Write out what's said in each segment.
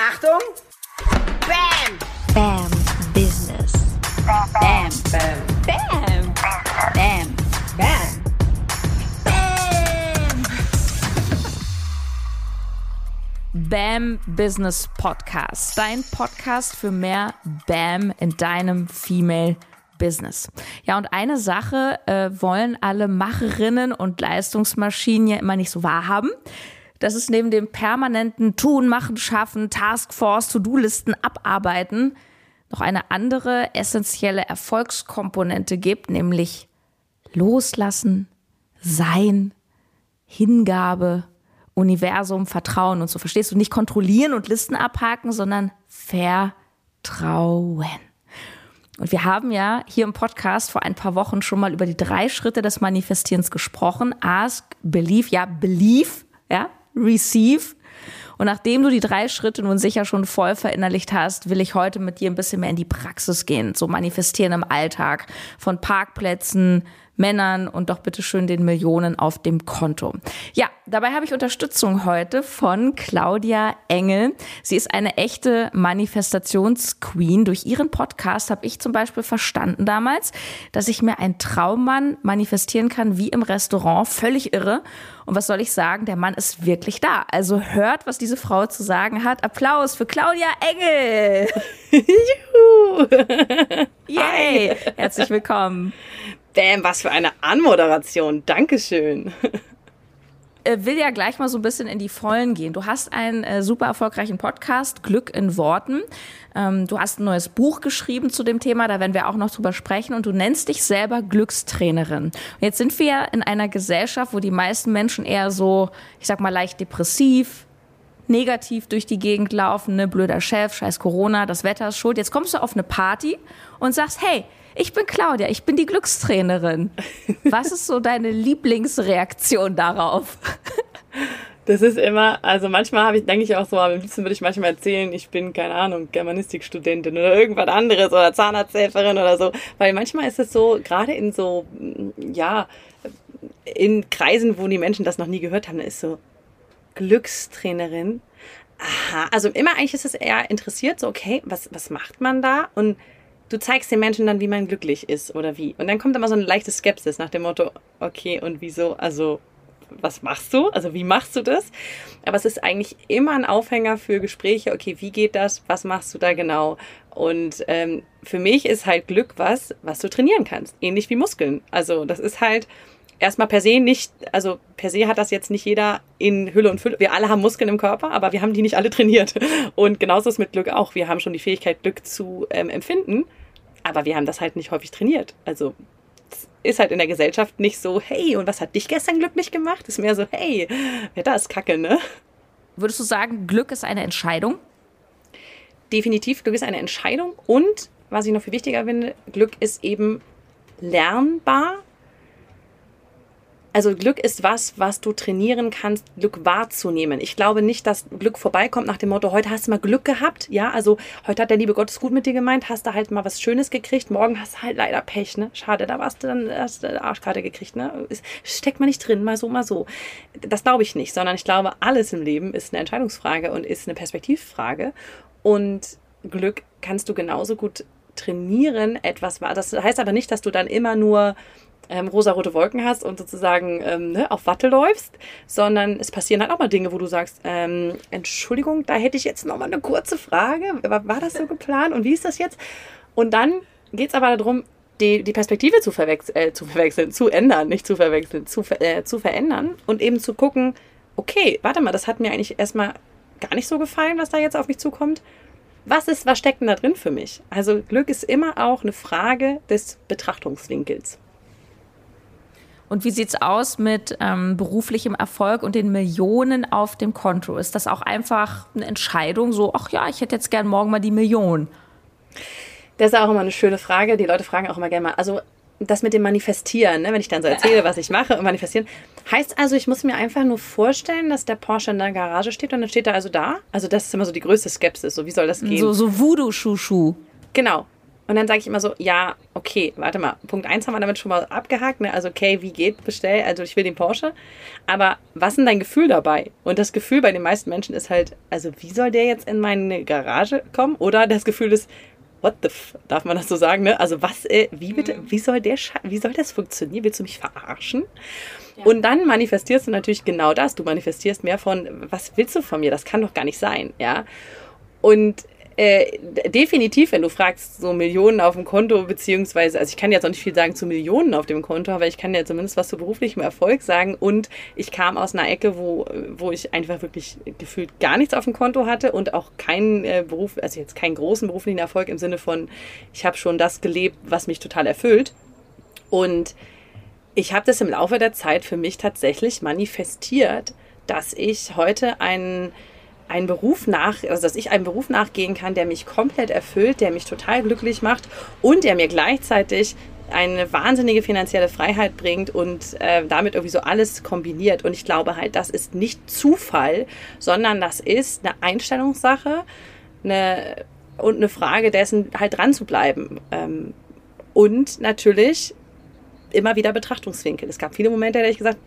Achtung! Bam! Bam Business. Bam! Bam! Bam. Bam. Bam! Bam! BAM Business Podcast. Dein Podcast für mehr BAM in deinem Female Business. Ja, und eine Sache äh, wollen alle Macherinnen und Leistungsmaschinen ja immer nicht so wahrhaben. Dass es neben dem permanenten Tun, Machen, Schaffen, Taskforce, To-Do-Listen abarbeiten noch eine andere essentielle Erfolgskomponente gibt, nämlich Loslassen, Sein, Hingabe, Universum, Vertrauen und so. Verstehst du? Nicht kontrollieren und Listen abhaken, sondern vertrauen. Und wir haben ja hier im Podcast vor ein paar Wochen schon mal über die drei Schritte des Manifestierens gesprochen. Ask, believe, ja, believe, ja, receive. Und nachdem du die drei Schritte nun sicher schon voll verinnerlicht hast, will ich heute mit dir ein bisschen mehr in die Praxis gehen. So manifestieren im Alltag von Parkplätzen, Männern und doch bitte schön den Millionen auf dem Konto. Ja, dabei habe ich Unterstützung heute von Claudia Engel. Sie ist eine echte Manifestationsqueen. Durch ihren Podcast habe ich zum Beispiel verstanden damals, dass ich mir einen Traummann manifestieren kann wie im Restaurant. Völlig irre. Und was soll ich sagen? Der Mann ist wirklich da. Also hört, was diese Frau zu sagen hat. Applaus für Claudia Engel. Juhu. Yay! Herzlich willkommen. Bam, was für eine Anmoderation. Dankeschön. äh, will ja gleich mal so ein bisschen in die Vollen gehen. Du hast einen äh, super erfolgreichen Podcast, Glück in Worten. Ähm, du hast ein neues Buch geschrieben zu dem Thema, da werden wir auch noch drüber sprechen. Und du nennst dich selber Glückstrainerin. Und jetzt sind wir ja in einer Gesellschaft, wo die meisten Menschen eher so, ich sag mal, leicht depressiv, negativ durch die Gegend laufen, ne, blöder Chef, scheiß Corona, das Wetter ist schuld. Jetzt kommst du auf eine Party und sagst, hey, ich bin Claudia, ich bin die Glückstrainerin. Was ist so deine Lieblingsreaktion darauf? Das ist immer, also manchmal habe ich, denke ich auch so, am liebsten würde ich manchmal erzählen, ich bin, keine Ahnung, Germanistikstudentin oder irgendwas anderes oder Zahnarzthelferin oder so. Weil manchmal ist es so, gerade in so, ja, in Kreisen, wo die Menschen das noch nie gehört haben, ist so Glückstrainerin. Aha, also immer eigentlich ist es eher interessiert, so, okay, was, was macht man da? Und du zeigst den Menschen dann, wie man glücklich ist oder wie. Und dann kommt immer so eine leichte Skepsis nach dem Motto, okay, und wieso, also was machst du? Also wie machst du das? Aber es ist eigentlich immer ein Aufhänger für Gespräche, okay, wie geht das? Was machst du da genau? Und ähm, für mich ist halt Glück was, was du trainieren kannst. Ähnlich wie Muskeln. Also das ist halt erstmal per se nicht, also per se hat das jetzt nicht jeder in Hülle und Fülle. Wir alle haben Muskeln im Körper, aber wir haben die nicht alle trainiert. Und genauso ist mit Glück auch. Wir haben schon die Fähigkeit, Glück zu ähm, empfinden, aber wir haben das halt nicht häufig trainiert. Also ist halt in der Gesellschaft nicht so, hey, und was hat dich gestern glücklich gemacht? Ist mehr so, hey, Wetter ist kacke, ne? Würdest du sagen, Glück ist eine Entscheidung? Definitiv, Glück ist eine Entscheidung und, was ich noch viel wichtiger finde, Glück ist eben lernbar also Glück ist was, was du trainieren kannst, Glück wahrzunehmen. Ich glaube nicht, dass Glück vorbeikommt nach dem Motto, heute hast du mal Glück gehabt. Ja, also heute hat der liebe Gott es gut mit dir gemeint, hast du halt mal was Schönes gekriegt. Morgen hast du halt leider Pech, ne? Schade, da warst du dann, hast du Arschkarte gekriegt, ne? Steckt man nicht drin, mal so, mal so. Das glaube ich nicht, sondern ich glaube, alles im Leben ist eine Entscheidungsfrage und ist eine Perspektivfrage. Und Glück kannst du genauso gut trainieren, etwas war. Das heißt aber nicht, dass du dann immer nur ähm, rosarote Wolken hast und sozusagen ähm, ne, auf Watte läufst, sondern es passieren halt auch mal Dinge, wo du sagst, ähm, Entschuldigung, da hätte ich jetzt noch mal eine kurze Frage. War, das so geplant und wie ist das jetzt? Und dann geht es aber darum, die, die Perspektive zu, verwechseln, äh, zu verwechseln, zu ändern, nicht zu verwechseln, zu, äh, zu verändern und eben zu gucken, okay, warte mal, das hat mir eigentlich erstmal gar nicht so gefallen, was da jetzt auf mich zukommt. Was ist, was steckt denn da drin für mich? Also Glück ist immer auch eine Frage des Betrachtungswinkels. Und wie sieht's aus mit ähm, beruflichem Erfolg und den Millionen auf dem Konto? Ist das auch einfach eine Entscheidung, so, ach ja, ich hätte jetzt gern morgen mal die Million? Das ist auch immer eine schöne Frage. Die Leute fragen auch immer gerne mal. Also das mit dem Manifestieren, ne? wenn ich dann so erzähle, was ich mache und manifestieren, heißt also, ich muss mir einfach nur vorstellen, dass der Porsche in der Garage steht und dann steht er also da. Also das ist immer so die größte Skepsis. So, wie soll das gehen? So, so Voodoo-Schuschu. Genau. Und dann sage ich immer so, ja, okay, warte mal, Punkt 1 haben wir damit schon mal abgehakt, ne? Also, okay, wie geht bestell? Also, ich will den Porsche. Aber was ist denn dein Gefühl dabei? Und das Gefühl bei den meisten Menschen ist halt, also, wie soll der jetzt in meine Garage kommen? Oder das Gefühl ist, what the f darf man das so sagen, ne? Also, was, äh, wie bitte, wie soll der, wie soll das funktionieren? Willst du mich verarschen? Und dann manifestierst du natürlich genau das. Du manifestierst mehr von, was willst du von mir? Das kann doch gar nicht sein, ja? Und äh, definitiv, wenn du fragst, so Millionen auf dem Konto, beziehungsweise, also ich kann jetzt auch nicht viel sagen zu Millionen auf dem Konto, aber ich kann ja zumindest was zu beruflichem Erfolg sagen. Und ich kam aus einer Ecke, wo, wo ich einfach wirklich gefühlt gar nichts auf dem Konto hatte und auch keinen äh, Beruf, also jetzt keinen großen beruflichen Erfolg im Sinne von, ich habe schon das gelebt, was mich total erfüllt. Und ich habe das im Laufe der Zeit für mich tatsächlich manifestiert, dass ich heute einen einen Beruf nach, also dass ich einen Beruf nachgehen kann, der mich komplett erfüllt, der mich total glücklich macht und der mir gleichzeitig eine wahnsinnige finanzielle Freiheit bringt und äh, damit irgendwie so alles kombiniert. Und ich glaube halt, das ist nicht Zufall, sondern das ist eine Einstellungssache eine, und eine Frage dessen, halt dran zu bleiben. Ähm, und natürlich immer wieder Betrachtungswinkel. Es gab viele Momente, da habe ich gesagt,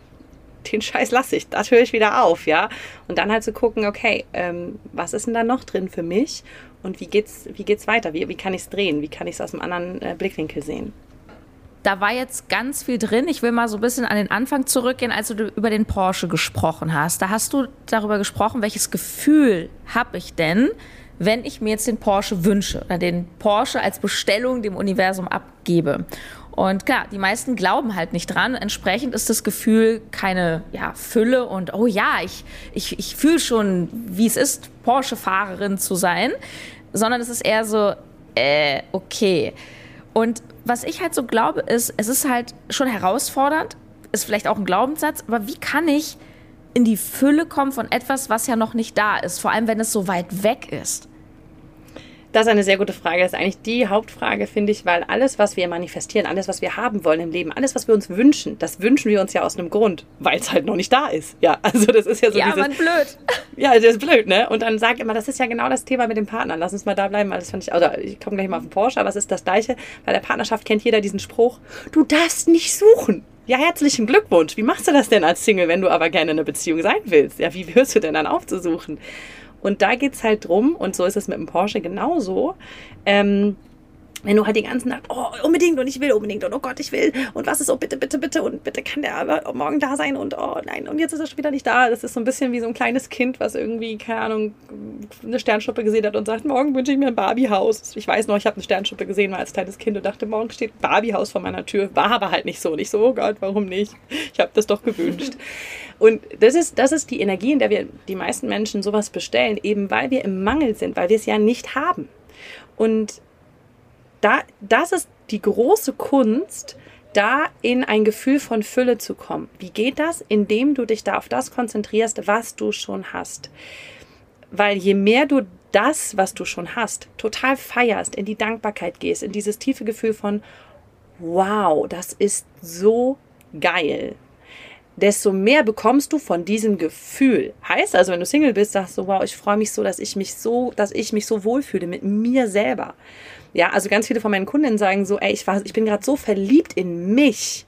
den Scheiß lasse ich, das höre ich wieder auf, ja. Und dann halt zu gucken, okay, ähm, was ist denn da noch drin für mich und wie geht's, wie geht's weiter? Wie, wie kann ich es drehen? Wie kann ich es aus einem anderen äh, Blickwinkel sehen? Da war jetzt ganz viel drin. Ich will mal so ein bisschen an den Anfang zurückgehen, als du über den Porsche gesprochen hast. Da hast du darüber gesprochen, welches Gefühl habe ich denn, wenn ich mir jetzt den Porsche wünsche oder den Porsche als Bestellung dem Universum abgebe. Und klar, die meisten glauben halt nicht dran. Entsprechend ist das Gefühl keine ja, Fülle und oh ja, ich, ich, ich fühle schon, wie es ist, Porsche-Fahrerin zu sein, sondern es ist eher so, äh, okay. Und was ich halt so glaube, ist, es ist halt schon herausfordernd, ist vielleicht auch ein Glaubenssatz, aber wie kann ich in die Fülle kommen von etwas, was ja noch nicht da ist, vor allem wenn es so weit weg ist? Das ist eine sehr gute Frage. Das ist eigentlich die Hauptfrage, finde ich, weil alles, was wir manifestieren, alles, was wir haben wollen im Leben, alles, was wir uns wünschen, das wünschen wir uns ja aus einem Grund, weil es halt noch nicht da ist. Ja, also das ist ja so ja, dieses... man blöd. Ja, das ist blöd, ne? Und dann sag immer, das ist ja genau das Thema mit dem Partner. Lass uns mal da bleiben, weil das fand ich... Also ich komme gleich mal auf den Porsche, aber es ist das Gleiche. Bei der Partnerschaft kennt jeder diesen Spruch, du darfst nicht suchen. Ja, herzlichen Glückwunsch. Wie machst du das denn als Single, wenn du aber gerne in einer Beziehung sein willst? Ja, wie hörst du denn dann aufzusuchen? Und da geht es halt drum, und so ist es mit dem Porsche genauso, ähm, wenn du halt die ganze Nacht, oh, unbedingt und ich will unbedingt und oh Gott, ich will und was ist so, bitte, bitte, bitte und bitte kann der aber morgen da sein und oh nein und jetzt ist er schon wieder nicht da. Das ist so ein bisschen wie so ein kleines Kind, was irgendwie, keine Ahnung, eine Sternschuppe gesehen hat und sagt, morgen wünsche ich mir ein Barbiehaus. Ich weiß noch, ich habe eine Sternschuppe gesehen mal als kleines Kind und dachte, morgen steht ein Barbiehaus vor meiner Tür. War aber halt nicht so. Und ich so, oh Gott, warum nicht? Ich habe das doch gewünscht. Und das ist, das ist die Energie, in der wir die meisten Menschen sowas bestellen, eben weil wir im Mangel sind, weil wir es ja nicht haben. Und da, das ist die große Kunst, da in ein Gefühl von Fülle zu kommen. Wie geht das? Indem du dich da auf das konzentrierst, was du schon hast. Weil je mehr du das, was du schon hast, total feierst, in die Dankbarkeit gehst, in dieses tiefe Gefühl von, wow, das ist so geil, desto mehr bekommst du von diesem Gefühl. Heißt also, wenn du Single bist, sagst du, wow, ich freue mich so, dass ich mich so, dass ich mich so wohlfühle mit mir selber. Ja, also ganz viele von meinen Kundinnen sagen so, ey, ich, war, ich bin gerade so verliebt in mich.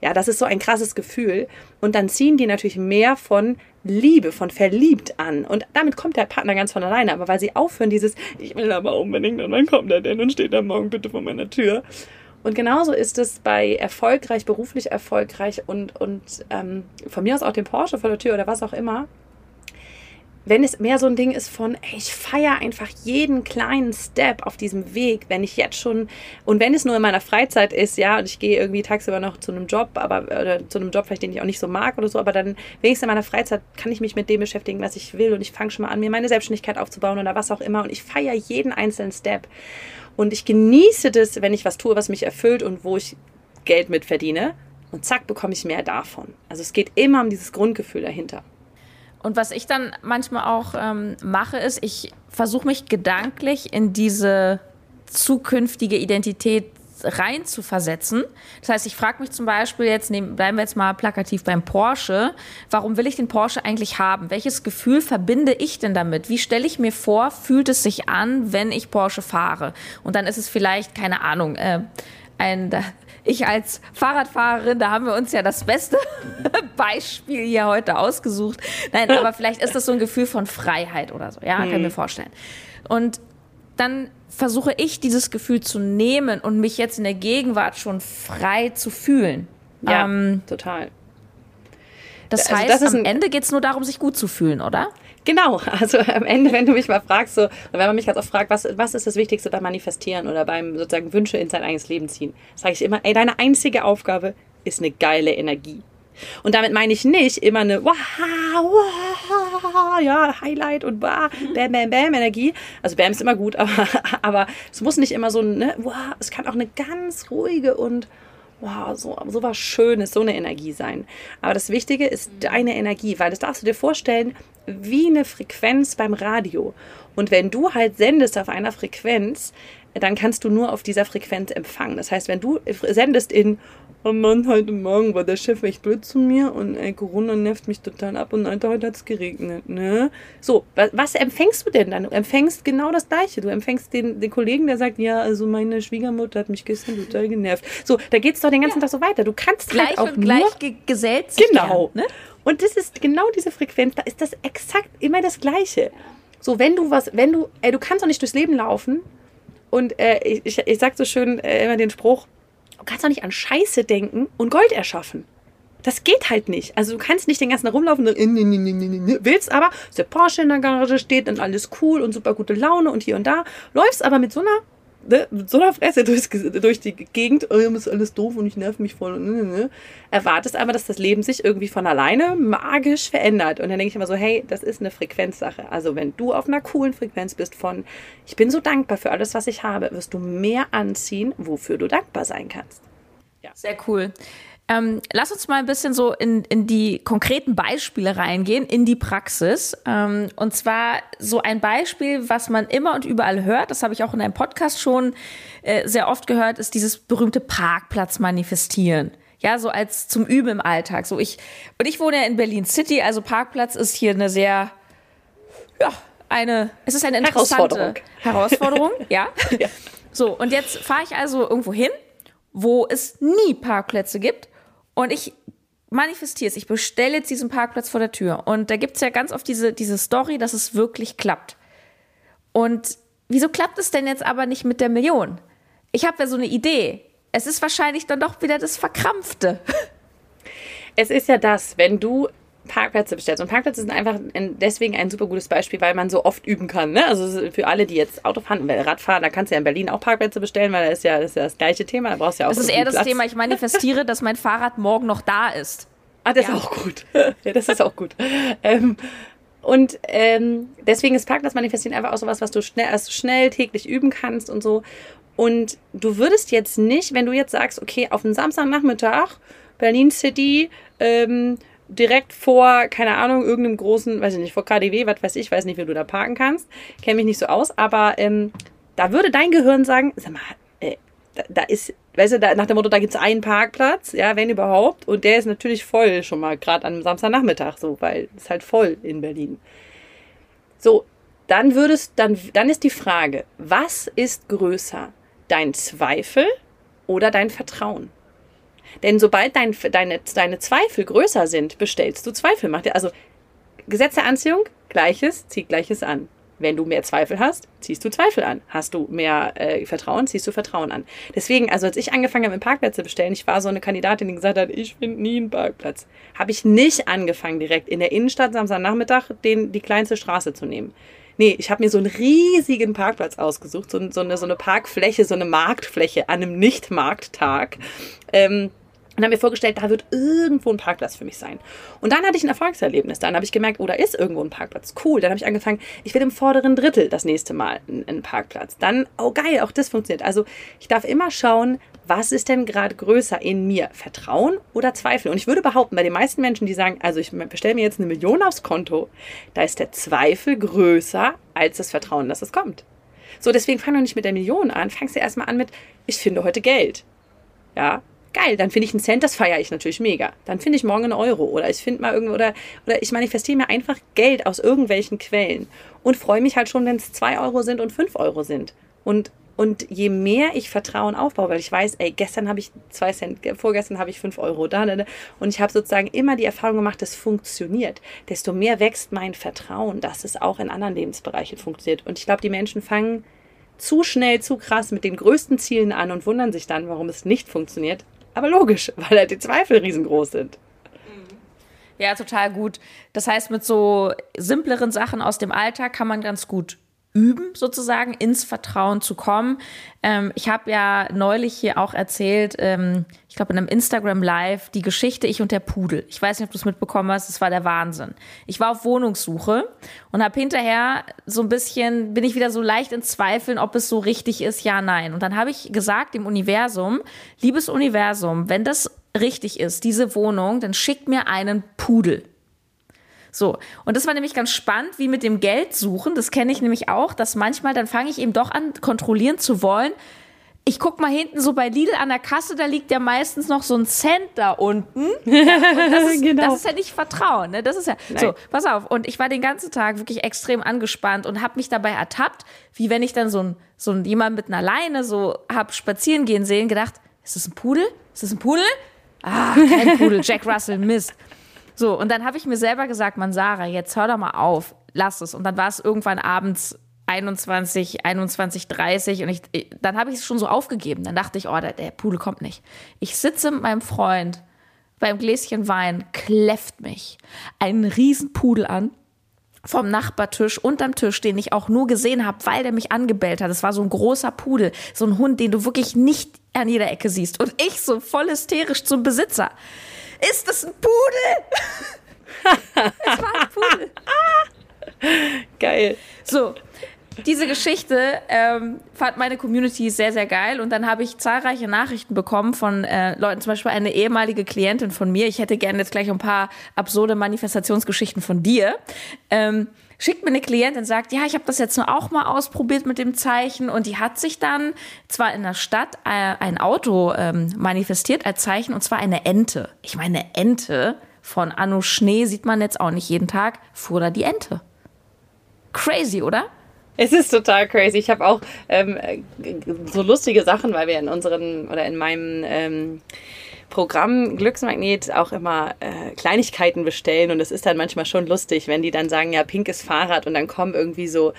Ja, das ist so ein krasses Gefühl. Und dann ziehen die natürlich mehr von Liebe, von verliebt an. Und damit kommt der Partner ganz von alleine. Aber weil sie aufhören, dieses, ich will aber unbedingt, und wann kommt er denn und steht da morgen bitte vor meiner Tür. Und genauso ist es bei erfolgreich, beruflich erfolgreich und, und ähm, von mir aus auch dem Porsche vor der Tür oder was auch immer wenn es mehr so ein Ding ist von, ey, ich feiere einfach jeden kleinen Step auf diesem Weg, wenn ich jetzt schon, und wenn es nur in meiner Freizeit ist, ja, und ich gehe irgendwie tagsüber noch zu einem Job, aber, oder zu einem Job vielleicht, den ich auch nicht so mag oder so, aber dann wenigstens in meiner Freizeit kann ich mich mit dem beschäftigen, was ich will und ich fange schon mal an, mir meine Selbstständigkeit aufzubauen oder was auch immer und ich feiere jeden einzelnen Step. Und ich genieße das, wenn ich was tue, was mich erfüllt und wo ich Geld mit verdiene. Und zack, bekomme ich mehr davon. Also es geht immer um dieses Grundgefühl dahinter. Und was ich dann manchmal auch ähm, mache, ist, ich versuche mich gedanklich in diese zukünftige Identität rein zu versetzen. Das heißt, ich frage mich zum Beispiel jetzt, nehmen, bleiben wir jetzt mal plakativ beim Porsche, warum will ich den Porsche eigentlich haben? Welches Gefühl verbinde ich denn damit? Wie stelle ich mir vor, fühlt es sich an, wenn ich Porsche fahre? Und dann ist es vielleicht, keine Ahnung, äh, ein, ich als Fahrradfahrerin, da haben wir uns ja das beste Beispiel hier heute ausgesucht. Nein, aber vielleicht ist das so ein Gefühl von Freiheit oder so, ja, kann ich mir vorstellen. Und dann versuche ich dieses Gefühl zu nehmen und mich jetzt in der Gegenwart schon frei zu fühlen. Ja, Ähm, total. das also heißt, das am Ende geht es nur darum, sich gut zu fühlen, oder? Genau, also am Ende, wenn du mich mal fragst, so, wenn man mich ganz oft fragt, was, was ist das Wichtigste beim Manifestieren oder beim sozusagen Wünsche in sein eigenes Leben ziehen, sage ich immer, ey, deine einzige Aufgabe ist eine geile Energie. Und damit meine ich nicht immer eine wow, wow, ja, Highlight und wow, bam, bam, bam Energie. Also bam ist immer gut, aber, aber es muss nicht immer so, ne, wow, es kann auch eine ganz ruhige und wow, so, so was Schönes, so eine Energie sein. Aber das Wichtige ist deine Energie, weil das darfst du dir vorstellen, wie eine Frequenz beim Radio. Und wenn du halt sendest auf einer Frequenz, dann kannst du nur auf dieser Frequenz empfangen. Das heißt, wenn du sendest in Oh Mann, heute Morgen war der Chef echt blöd zu mir und ey, Corona nervt mich total ab und Alter, heute hat es geregnet, ne? So, was, was empfängst du denn dann? Du empfängst genau das Gleiche. Du empfängst den, den Kollegen, der sagt, ja, also meine Schwiegermutter hat mich gestern total genervt. So, da geht's doch den ganzen Tag so weiter. Du kannst Gleich halt auch und nur gleich ge gesellt sich Genau. gern, ne? Und das ist genau diese Frequenz, da ist das exakt immer das Gleiche. So, wenn du was, wenn du, ey, du kannst doch nicht durchs Leben laufen und äh, ich, ich, ich sag so schön äh, immer den Spruch, du kannst doch nicht an Scheiße denken und Gold erschaffen. Das geht halt nicht. Also du kannst nicht den ganzen rumlaufen und willst aber, dass der Porsche in der Garage steht und alles cool und super gute Laune und hier und da, läufst aber mit so einer ne, mit so einer Fresse durchs, durch die Gegend, oh, ist alles doof und ich nerv mich voll ne, ne, ne. erwartest aber, dass das Leben sich irgendwie von alleine magisch verändert. Und dann denke ich immer so, hey, das ist eine Frequenzsache. Also wenn du auf einer coolen Frequenz bist von, ich bin so dankbar für alles, was ich habe, wirst du mehr anziehen, wofür du dankbar sein kannst. Sehr cool. Ähm, lass uns mal ein bisschen so in, in die konkreten Beispiele reingehen, in die Praxis. Ähm, und zwar so ein Beispiel, was man immer und überall hört, das habe ich auch in einem Podcast schon äh, sehr oft gehört, ist dieses berühmte Parkplatz manifestieren. Ja, so als zum Üben im Alltag. So ich, und ich wohne ja in Berlin City, also Parkplatz ist hier eine sehr, ja, eine, es ist eine interessante Herausforderung, ja. Ja. So, und jetzt fahre ich also irgendwo hin, wo es nie Parkplätze gibt und ich manifestiere es. Ich bestelle jetzt diesen Parkplatz vor der Tür. Und da gibt es ja ganz oft diese, diese Story, dass es wirklich klappt. Und wieso klappt es denn jetzt aber nicht mit der Million? Ich habe ja so eine Idee. Es ist wahrscheinlich dann doch wieder das Verkrampfte. Es ist ja das, wenn du Parkplätze bestellst. Und Parkplätze sind einfach ein, deswegen ein super gutes Beispiel, weil man so oft üben kann. Ne? Also für alle, die jetzt Auto fahren, weil Rad fahren, da kannst du ja in Berlin auch Parkplätze bestellen, weil da ist ja das, ist ja das gleiche Thema. Da brauchst du ja auch Das ist eher das Platz. Thema, ich manifestiere, dass mein Fahrrad morgen noch da ist. Ah, das ist auch gut. ja, das ist auch gut. Ähm, und ähm, deswegen ist Parkplatz manifestieren einfach auch so was, was du schnell, also schnell täglich üben kannst und so. Und du würdest jetzt nicht, wenn du jetzt sagst, okay, auf einen Samstagnachmittag, Berlin City, ähm, direkt vor, keine Ahnung, irgendeinem großen, weiß ich nicht, vor KDW, was weiß ich, weiß nicht, wie du da parken kannst. Kenne mich nicht so aus, aber ähm, da würde dein Gehirn sagen, sag mal, äh, da, da ist, weißt du, da, nach dem Motto, da gibt es einen Parkplatz, ja, wenn überhaupt, und der ist natürlich voll schon mal, gerade am Samstagnachmittag so, weil es halt voll in Berlin. So, dann würdest, dann, dann ist die Frage, was ist größer? Dein Zweifel oder dein Vertrauen? Denn sobald dein, deine, deine Zweifel größer sind, bestellst du Zweifel. Also Gesetz der Anziehung, Gleiches zieht Gleiches an. Wenn du mehr Zweifel hast, ziehst du Zweifel an. Hast du mehr äh, Vertrauen, ziehst du Vertrauen an. Deswegen, also als ich angefangen habe, Parkplätze zu bestellen, ich war so eine Kandidatin, die gesagt hat, ich finde nie einen Parkplatz. Habe ich nicht angefangen, direkt in der Innenstadt Samstagnachmittag den, die kleinste Straße zu nehmen. Nee, ich habe mir so einen riesigen Parkplatz ausgesucht, so, so, eine, so eine Parkfläche, so eine Marktfläche an einem Nicht-Markttag. Ähm, und habe mir vorgestellt, da wird irgendwo ein Parkplatz für mich sein. Und dann hatte ich ein Erfolgserlebnis. Dann habe ich gemerkt, oh, da ist irgendwo ein Parkplatz. Cool. Dann habe ich angefangen, ich will im vorderen Drittel das nächste Mal einen, Parkplatz. Dann, oh geil, auch das funktioniert. Also ich darf immer schauen, was ist denn gerade größer in mir? Vertrauen oder Zweifel? Und ich würde behaupten, bei den meisten Menschen, die sagen, also ich bestelle mir jetzt eine Million aufs Konto, da ist der Zweifel größer als das Vertrauen, dass es kommt. So, deswegen fang doch nicht mit der Million an. Fangst du erstmal an mit, ich finde heute Geld. Ja, geil, dann finde ich einen Cent, das feiere ich natürlich mega. Dann finde ich morgen einen Euro oder ich finde mal irgendwo oder, oder ich manifestiere mir einfach Geld aus irgendwelchen Quellen und freue mich halt schon, wenn es zwei Euro sind und fünf Euro sind. Und, und je mehr ich Vertrauen aufbaue, weil ich weiß, ey, gestern habe ich zwei Cent, vorgestern habe ich fünf Euro da, und ich habe sozusagen immer die Erfahrung gemacht, das funktioniert, desto mehr wächst mein Vertrauen, dass es auch in anderen Lebensbereichen funktioniert. Und ich glaube, die Menschen fangen zu schnell, zu krass mit den größten Zielen an und wundern sich dann, warum es nicht funktioniert. Aber logisch, weil halt die Zweifel riesengroß sind. Ja, total gut. Das heißt, mit so simpleren Sachen aus dem Alltag kann man ganz gut üben, sozusagen ins Vertrauen zu kommen. Ähm, ich habe ja neulich hier auch erzählt, ähm, ich glaube in einem Instagram Live, die Geschichte Ich und der Pudel. Ich weiß nicht, ob du es mitbekommen hast, es war der Wahnsinn. Ich war auf Wohnungssuche und habe hinterher so ein bisschen, bin ich wieder so leicht in Zweifeln, ob es so richtig ist, ja, nein. Und dann habe ich gesagt dem Universum, liebes Universum, wenn das richtig ist, diese Wohnung, dann schickt mir einen Pudel. So, und das war nämlich ganz spannend, wie mit dem Geld suchen. Das kenne ich nämlich auch, dass manchmal, dann fange ich eben doch an, kontrollieren zu wollen. Ich guck mal hinten so bei Lidl an der Kasse, da liegt ja meistens noch so ein Cent da unten. Ja, das, ist, genau. das ist ja nicht Vertrauen, ne? Das ist ja Nein. so. Pass auf. Und ich war den ganzen Tag wirklich extrem angespannt und habe mich dabei ertappt, wie wenn ich dann so ein so ein jemand mit einer Leine so hab spazieren gehen sehen, gedacht, ist das ein Pudel? Ist das ein Pudel? Ah, kein Pudel, Jack Russell, Mist. So, und dann habe ich mir selber gesagt, man, Sarah, jetzt hör doch mal auf, lass es. Und dann war es irgendwann abends 21, 21, 30 und ich, dann habe ich es schon so aufgegeben. Dann dachte ich, oh, der, der Pudel kommt nicht. Ich sitze mit meinem Freund beim Gläschen Wein, kläfft mich einen Riesenpudel an vom Nachbartisch unterm Tisch, den ich auch nur gesehen habe, weil der mich angebellt hat. Das war so ein großer Pudel, so ein Hund, den du wirklich nicht an jeder Ecke siehst. Und ich so voll hysterisch zum Besitzer. Ist das ein Pudel? es war ein Pudel. Geil. So, diese Geschichte ähm, fand meine Community sehr, sehr geil. Und dann habe ich zahlreiche Nachrichten bekommen von äh, Leuten, zum Beispiel eine ehemalige Klientin von mir. Ich hätte gerne jetzt gleich ein paar absurde Manifestationsgeschichten von dir. Ähm, schickt mir eine Klientin, sagt, ja, ich habe das jetzt nur auch mal ausprobiert mit dem Zeichen und die hat sich dann zwar in der Stadt äh, ein Auto ähm, manifestiert als Zeichen und zwar eine Ente. Ich meine, eine Ente von Anno Schnee sieht man jetzt auch nicht jeden Tag, fuhr da die Ente. Crazy, oder? Es ist total crazy. Ich habe auch ähm, so lustige Sachen, weil wir in unseren oder in meinem ähm, Programm Glücksmagnet auch immer äh, Kleinigkeiten bestellen. Und es ist dann manchmal schon lustig, wenn die dann sagen, ja, pinkes Fahrrad. Und dann kommen irgendwie so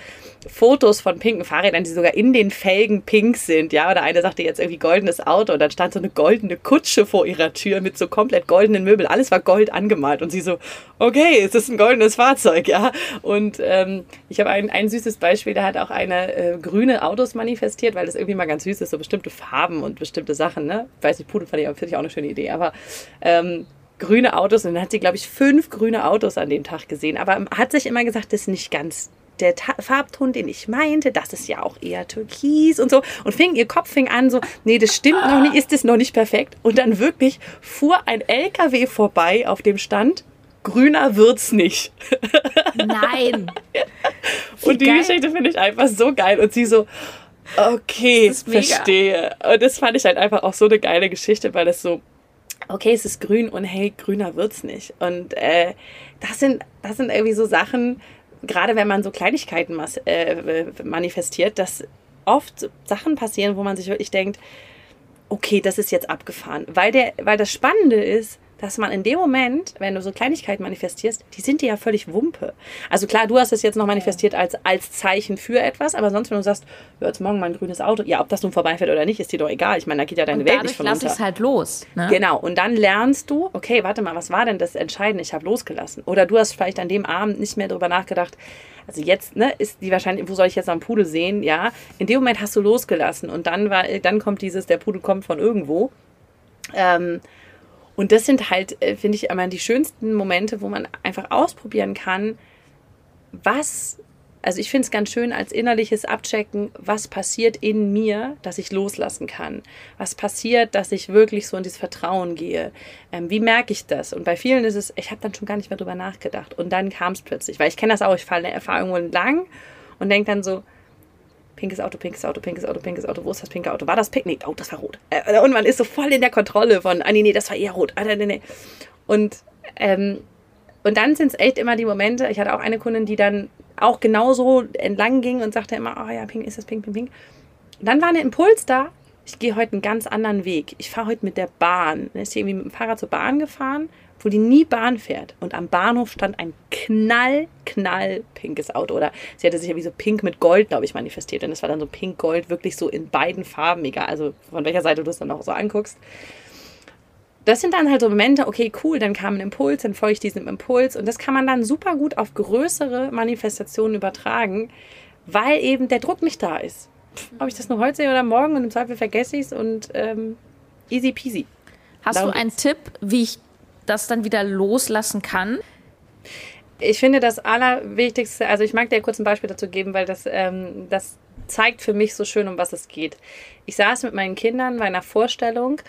Fotos von pinken Fahrrädern, die sogar in den Felgen pink sind, ja, oder eine sagte jetzt irgendwie goldenes Auto. Und dann stand so eine goldene Kutsche vor ihrer Tür mit so komplett goldenen Möbeln, alles war gold angemalt. Und sie so, okay, es ist ein goldenes Fahrzeug, ja, und ähm, ich habe ein, ein süßes Beispiel, da hat auch eine äh, grüne Autos manifestiert, weil das irgendwie mal ganz süß ist, so bestimmte Farben und bestimmte Sachen, ne, ich weiß nicht, Pudel fand ich, finde ich auch eine schöne Idee, aber ähm, grüne Autos und dann hat sie, glaube ich, fünf grüne Autos an dem Tag gesehen. Aber hat sich immer gesagt, das ist nicht ganz der Ta Farbton, den ich meinte, das ist ja auch eher türkis und so. Und fing, ihr Kopf fing an so, nee, das stimmt noch nicht, ist das noch nicht perfekt. Und dann wirklich fuhr ein LKW vorbei auf dem Stand, grüner wird's nicht. Nein. und die geil. Geschichte finde ich einfach so geil. Und sie so, okay, verstehe. Und das fand ich halt einfach auch so eine geile Geschichte, weil das so, okay, es ist grün und hey, grüner wird's nicht. Und äh, das sind, das sind irgendwie so Sachen, gerade wenn man so Kleinigkeiten äh, manifestiert, dass oft Sachen passieren, wo man sich wirklich denkt, okay, das ist jetzt abgefahren. Weil, der, weil das Spannende ist, dass man in dem Moment, wenn du so Kleinigkeiten manifestierst, die sind dir ja völlig Wumpe. Also klar, du hast es jetzt noch manifestiert als, als Zeichen für etwas, aber sonst, wenn du sagst, ja, jetzt morgen mein grünes Auto, ja, ob das nun vorbeifährt oder nicht, ist dir doch egal. Ich meine, da geht ja deine und Welt nicht von lass ich es halt los. Ne? Genau, und dann lernst du, okay, warte mal, was war denn das Entscheidende? Ich habe losgelassen. Oder du hast vielleicht an dem Abend nicht mehr darüber nachgedacht, also jetzt, ne, ist die wahrscheinlich, wo soll ich jetzt am Pudel sehen? Ja, in dem Moment hast du losgelassen und dann war, dann kommt dieses, der Pudel kommt von irgendwo. Ähm, und das sind halt, äh, finde ich, immer die schönsten Momente, wo man einfach ausprobieren kann, was, also ich finde es ganz schön als innerliches Abchecken, was passiert in mir, dass ich loslassen kann. Was passiert, dass ich wirklich so in dieses Vertrauen gehe. Ähm, wie merke ich das? Und bei vielen ist es, ich habe dann schon gar nicht mehr drüber nachgedacht. Und dann kam es plötzlich, weil ich kenne das auch, ich fahre fahr irgendwo entlang und denke dann so, Pinkes Auto, pinkes Auto, pinkes Auto, pinkes Auto. Wo ist das pinke Auto? War das Picknick? Oh, das war rot. Äh, und man ist so voll in der Kontrolle von, ah nee, nee, das war eher rot. Ah, nee, nee. Und, ähm, und dann sind es echt immer die Momente, ich hatte auch eine Kundin, die dann auch genauso entlang ging und sagte immer, oh ja, pink, ist das pink, pink, pink. Und dann war ein Impuls da, ich gehe heute einen ganz anderen Weg. Ich fahre heute mit der Bahn. Dann ist sie irgendwie mit dem Fahrrad zur Bahn gefahren, wo die nie Bahn fährt. Und am Bahnhof stand ein knall, knall pinkes Auto. Oder sie hatte sich ja wie so pink mit Gold, glaube ich, manifestiert. Und es war dann so pink-gold, wirklich so in beiden Farben, egal, also von welcher Seite du es dann auch so anguckst. Das sind dann halt so Momente, okay, cool, dann kam ein Impuls, dann folge ich diesem Impuls. Und das kann man dann super gut auf größere Manifestationen übertragen, weil eben der Druck nicht da ist. Ob ich das nur heute sehe oder morgen und im Zweifel vergesse ich es und ähm, easy peasy. Hast Darum du einen Tipp, wie ich das dann wieder loslassen kann? Ich finde das Allerwichtigste, also ich mag dir kurz ein Beispiel dazu geben, weil das, ähm, das zeigt für mich so schön, um was es geht. Ich saß mit meinen Kindern bei einer Vorstellung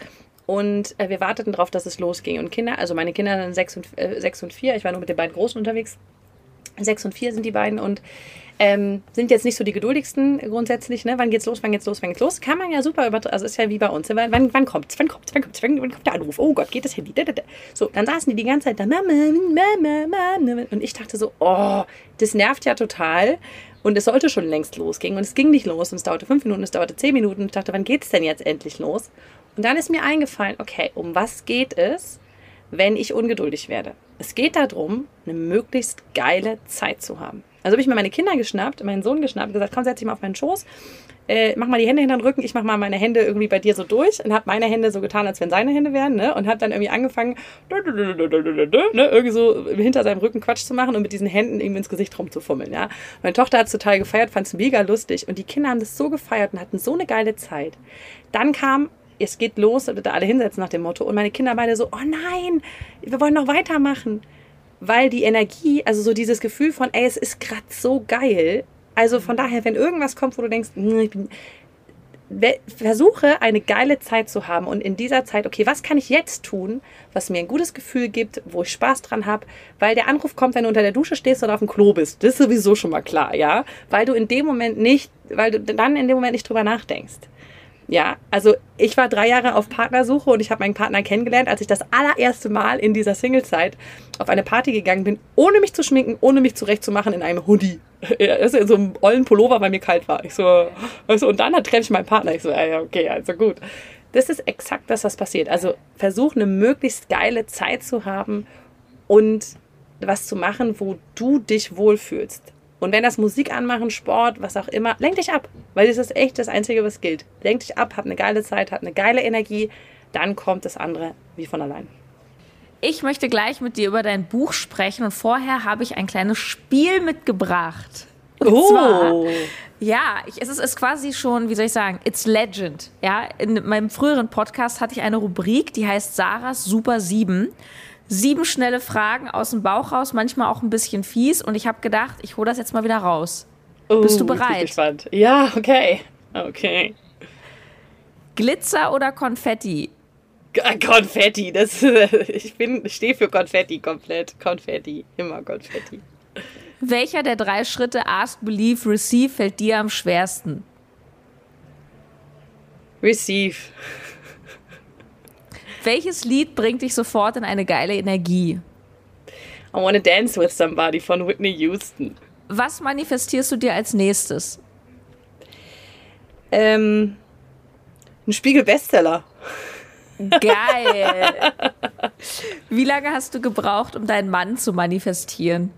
und äh, wir warteten darauf, dass es losging. Und Kinder, also meine Kinder sind sechs und, äh, sechs und vier, ich war nur mit den beiden Großen unterwegs. Sechs und vier sind die beiden und ähm, sind jetzt nicht so die geduldigsten grundsätzlich. Ne? Wann geht's los? Wann geht's los? Wann geht's los? Kann man ja super über, also ist ja wie bei uns. Ne? Wann, wann kommt's? Wann kommt's? Wann kommt's? Wann, wann kommt der Anruf? Oh Gott, geht das Handy? So, dann saßen die die ganze Zeit da. Und ich dachte so, oh, das nervt ja total. Und es sollte schon längst losgehen. Und es ging nicht los. Und es dauerte fünf Minuten, es dauerte zehn Minuten. Und ich dachte, wann geht's denn jetzt endlich los? Und dann ist mir eingefallen, okay, um was geht es, wenn ich ungeduldig werde? Es geht darum, eine möglichst geile Zeit zu haben. Also habe ich mir meine Kinder geschnappt, meinen Sohn geschnappt, gesagt, komm, setz dich mal auf meinen Schoß, äh, mach mal die Hände hinter den Rücken, ich mach mal meine Hände irgendwie bei dir so durch und habe meine Hände so getan, als wenn seine Hände wären, ne? Und habe dann irgendwie angefangen, ne, irgendwie so hinter seinem Rücken Quatsch zu machen und mit diesen Händen irgendwie ins Gesicht rumzufummeln, ja. Meine Tochter hat es total gefeiert, fand es mega lustig und die Kinder haben das so gefeiert und hatten so eine geile Zeit. Dann kam es geht los, bitte alle hinsetzen nach dem Motto. Und meine Kinder beide so, oh nein, wir wollen noch weitermachen. Weil die Energie, also so dieses Gefühl von, ey, es ist gerade so geil. Also von daher, wenn irgendwas kommt, wo du denkst, hm, ich bin, versuche eine geile Zeit zu haben und in dieser Zeit, okay, was kann ich jetzt tun, was mir ein gutes Gefühl gibt, wo ich Spaß dran habe, weil der Anruf kommt, wenn du unter der Dusche stehst oder auf dem Klo bist. Das ist sowieso schon mal klar, ja, weil du in dem Moment nicht, weil du dann in dem Moment nicht drüber nachdenkst. Ja, also ich war drei Jahre auf Partnersuche und ich habe meinen Partner kennengelernt, als ich das allererste Mal in dieser Singlezeit auf eine Party gegangen bin, ohne mich zu schminken, ohne mich zurechtzumachen in einem Hoodie. In so einem ollen Pullover, weil mir kalt war. Ich so, weißt du, und dann treffe ich meinen Partner. Ich so, ja, okay, also gut. Das ist exakt das, was passiert. Also versuch eine möglichst geile Zeit zu haben und was zu machen, wo du dich wohlfühlst. Und wenn das Musik anmachen, Sport, was auch immer, lenk dich ab. Weil das ist echt das Einzige, was gilt. Lenk dich ab, hab eine geile Zeit, hab eine geile Energie, dann kommt das andere wie von allein. Ich möchte gleich mit dir über dein Buch sprechen und vorher habe ich ein kleines Spiel mitgebracht. Und Oh. zwar, ja, ich, es ist, ist quasi schon, wie soll ich sagen, it's legend. Ja, in meinem früheren Podcast hatte ich eine Rubrik, die heißt Sarahs Super 7. Sieben schnelle Fragen aus dem Bauch raus, manchmal auch ein bisschen fies. Und ich habe gedacht, ich hole das jetzt mal wieder raus. Bist du Oh, jetzt bin ich bereit? gespannt. Ja, okay. Okay. Glitzer oder Konfetti? G- Konfetti, das ich bin stehe für Konfetti komplett. Konfetti, immer Konfetti. Welcher der drei Schritte Ask, Believe, Receive fällt dir am schwersten? Receive. Welches Lied bringt dich sofort in eine geile Energie? I wanna dance with somebody von Whitney Houston. Was manifestierst du dir als nächstes? Ähm, ein Spiegel-Bestseller. Geil. Wie lange hast du gebraucht, um deinen Mann zu manifestieren?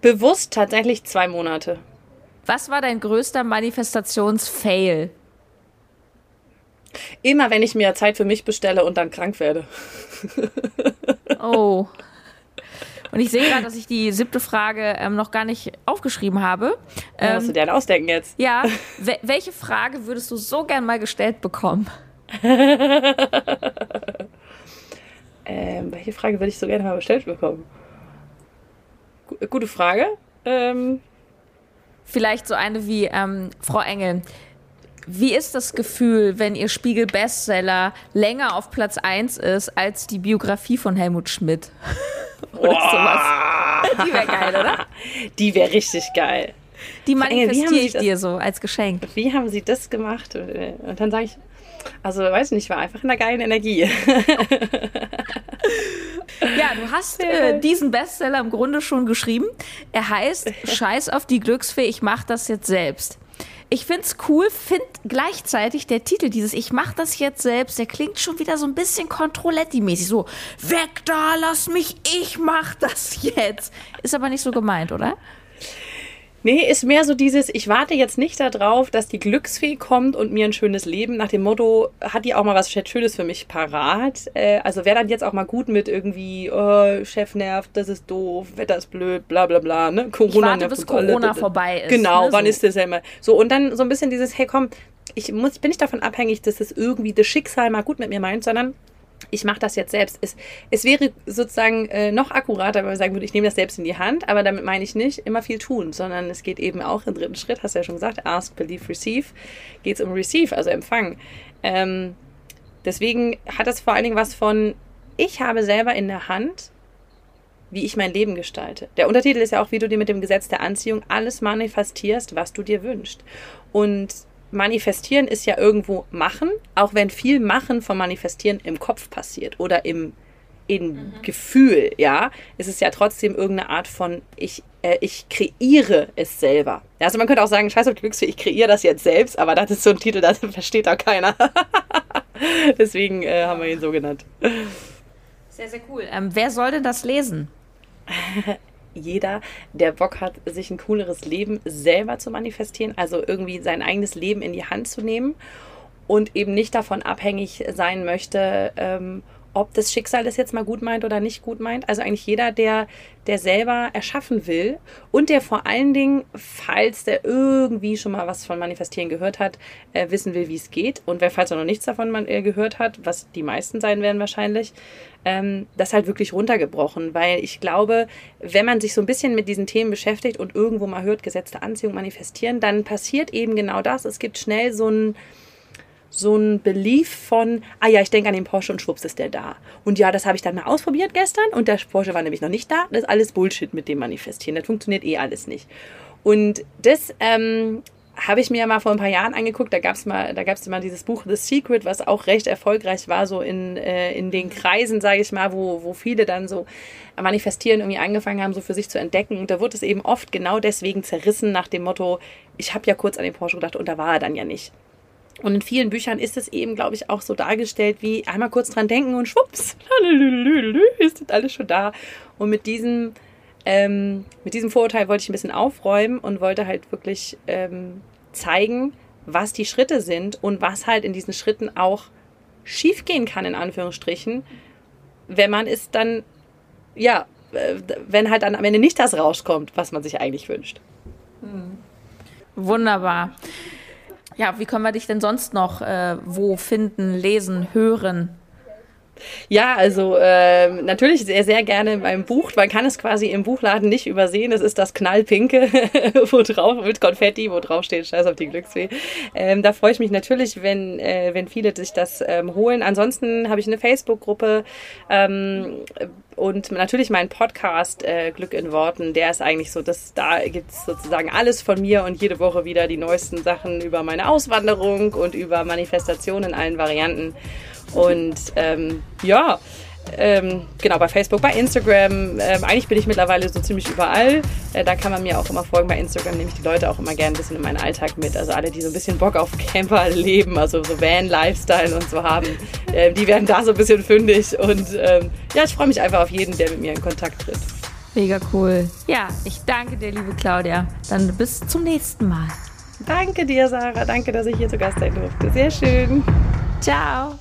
Bewusst tatsächlich zwei Monate. Was war dein größter Manifestationsfail? Immer wenn ich mir Zeit für mich bestelle und dann krank werde. Oh. Und ich sehe gerade, dass ich die siebte Frage ähm, noch gar nicht aufgeschrieben habe. Ja, musst du Ähm, dir einen ausdenken jetzt. ja, we welche Frage würdest du so gern mal gestellt bekommen? Ähm, welche Frage würde ich so gerne mal bestellt bekommen? Gu- Gute Frage. Ähm, Vielleicht so eine wie, ähm, Frau Engel, wie ist das Gefühl, wenn Ihr Spiegel-Bestseller länger auf Platz 1 ist als die Biografie von Helmut Schmidt? Oder sowas. Die wäre geil, oder? die wäre richtig geil. Die manifestiere ich das- dir so als Geschenk. Wie haben Sie das gemacht? Und, dann sage ich, also weiß nicht, ich war einfach in einer geilen Energie. Ja, du hast äh, diesen Bestseller im Grunde schon geschrieben. Er heißt Scheiß auf die Glücksfee, ich mach das jetzt selbst. Ich find's cool, find gleichzeitig der Titel dieses Ich mach das jetzt selbst, der klingt schon wieder so ein bisschen Controletti-mäßig. So, weg da, lass mich, ich mach das jetzt. Ist aber nicht so gemeint, oder? Nee, ist mehr so dieses, ich warte jetzt nicht darauf, dass die Glücksfee kommt und mir ein schönes Leben nach dem Motto, hat die auch mal was Schönes für mich parat? Äh, also wäre dann jetzt auch mal gut mit irgendwie, oh, Chef nervt, das ist doof, Wetter ist blöd, bla bla bla, ne? Corona warte, nervt bis uns alle. Corona vorbei ist, Genau, ne, wann so. ist das ja immer? So, und dann so ein bisschen dieses, hey komm, ich muss, bin nicht davon abhängig, dass es irgendwie das Schicksal mal gut mit mir meint, sondern ich mache das jetzt selbst. Es, es wäre sozusagen äh, noch akkurater, wenn man sagen würde, ich nehme das selbst in die Hand, aber damit meine ich nicht immer viel tun, sondern es geht eben auch im dritten Schritt, hast du ja schon gesagt, ask, believe, receive, geht es um receive, also empfangen. Ähm, deswegen hat das vor allen Dingen was von, ich habe selber in der Hand, wie ich mein Leben gestalte. Der Untertitel ist ja auch, wie du dir mit dem Gesetz der Anziehung alles manifestierst, was du dir wünschst. Und manifestieren ist ja irgendwo machen, auch wenn viel Machen vom Manifestieren im Kopf passiert oder im in Gefühl, ja, ist es ja trotzdem irgendeine Art von ich äh, ich kreiere es selber. Also man könnte auch sagen, scheiß auf Glücksfee, ich kreiere das jetzt selbst, aber das ist so ein Titel, das versteht auch keiner. Deswegen äh, haben wir ihn so genannt. Sehr, sehr cool. Ähm, wer soll denn das lesen? jeder, der Bock hat, sich ein cooleres Leben selber zu manifestieren, also irgendwie sein eigenes Leben in die Hand zu nehmen und eben nicht davon abhängig sein möchte, ähm, ob das Schicksal das jetzt mal gut meint oder nicht gut meint. Also eigentlich jeder, der, der selber erschaffen will und der vor allen Dingen, falls der irgendwie schon mal was von Manifestieren gehört hat, äh, wissen will, wie es geht. Und wer falls er noch nichts davon man, äh, gehört hat, was die meisten sein werden wahrscheinlich, ähm, das halt wirklich runtergebrochen. Weil ich glaube, wenn man sich so ein bisschen mit diesen Themen beschäftigt und irgendwo mal hört, gesetzte Anziehung manifestieren, dann passiert eben genau das. Es gibt schnell so ein so ein Belief von, ah ja, ich denke an den Porsche und schwupps ist der da. Und ja, das habe ich dann mal ausprobiert gestern und der Porsche war nämlich noch nicht da. Das ist alles Bullshit mit dem Manifestieren. Das funktioniert eh alles nicht. Und das ähm, habe ich mir mal vor ein paar Jahren angeguckt. Da gab es mal, mal dieses Buch The Secret, was auch recht erfolgreich war, so in, äh, in den Kreisen, sage ich mal, wo, wo viele dann so manifestieren irgendwie angefangen haben, so für sich zu entdecken. Und da wurde es eben oft genau deswegen zerrissen nach dem Motto, ich habe ja kurz an den Porsche gedacht und da war er dann ja nicht. Und in vielen Büchern ist es eben, glaube ich, auch so dargestellt wie einmal kurz dran denken und schwupps, ist das alles schon da. Und mit diesem, ähm, mit diesem Vorurteil wollte ich ein bisschen aufräumen und wollte halt wirklich ähm, zeigen, was die Schritte sind und was halt in diesen Schritten auch schiefgehen kann, in Anführungsstrichen, wenn man es dann, ja, äh, wenn halt dann am Ende nicht das rauskommt, was man sich eigentlich wünscht. Wunderbar. Ja, wie können wir dich denn sonst noch äh, wo finden, lesen, hören? Ja, also ähm, natürlich sehr, sehr gerne beim Buch. Man kann es quasi im Buchladen nicht übersehen. Es ist das Knallpinke, wo drauf, mit Konfetti, wo drauf steht, scheiß auf die Glücksfee. Ähm, da freue ich mich natürlich, wenn, äh, wenn viele sich das ähm, holen. Ansonsten habe ich eine Facebook-Gruppe ähm, und natürlich meinen Podcast äh, Glück in Worten. Der ist eigentlich so, dass da gibt's sozusagen alles von mir und jede Woche wieder die neuesten Sachen über meine Auswanderung und über Manifestation in allen Varianten. Und ähm, ja, ähm, genau, bei Facebook, bei Instagram. Ähm, eigentlich bin ich mittlerweile so ziemlich überall. Äh, da kann man mir auch immer folgen. Bei Instagram nehme ich die Leute auch immer gerne ein bisschen in meinen Alltag mit. Also alle, die so ein bisschen Bock auf Camper leben, also so Van-Lifestyle und so haben, äh, die werden da so ein bisschen fündig. Und ähm, ja, ich freue mich einfach auf jeden, der mit mir in Kontakt tritt. Mega cool. Ja, ich danke dir, liebe Claudia. Dann bis zum nächsten Mal. Danke dir, Sarah. Danke, dass ich hier zu Gast sein durfte. Sehr schön. Ciao.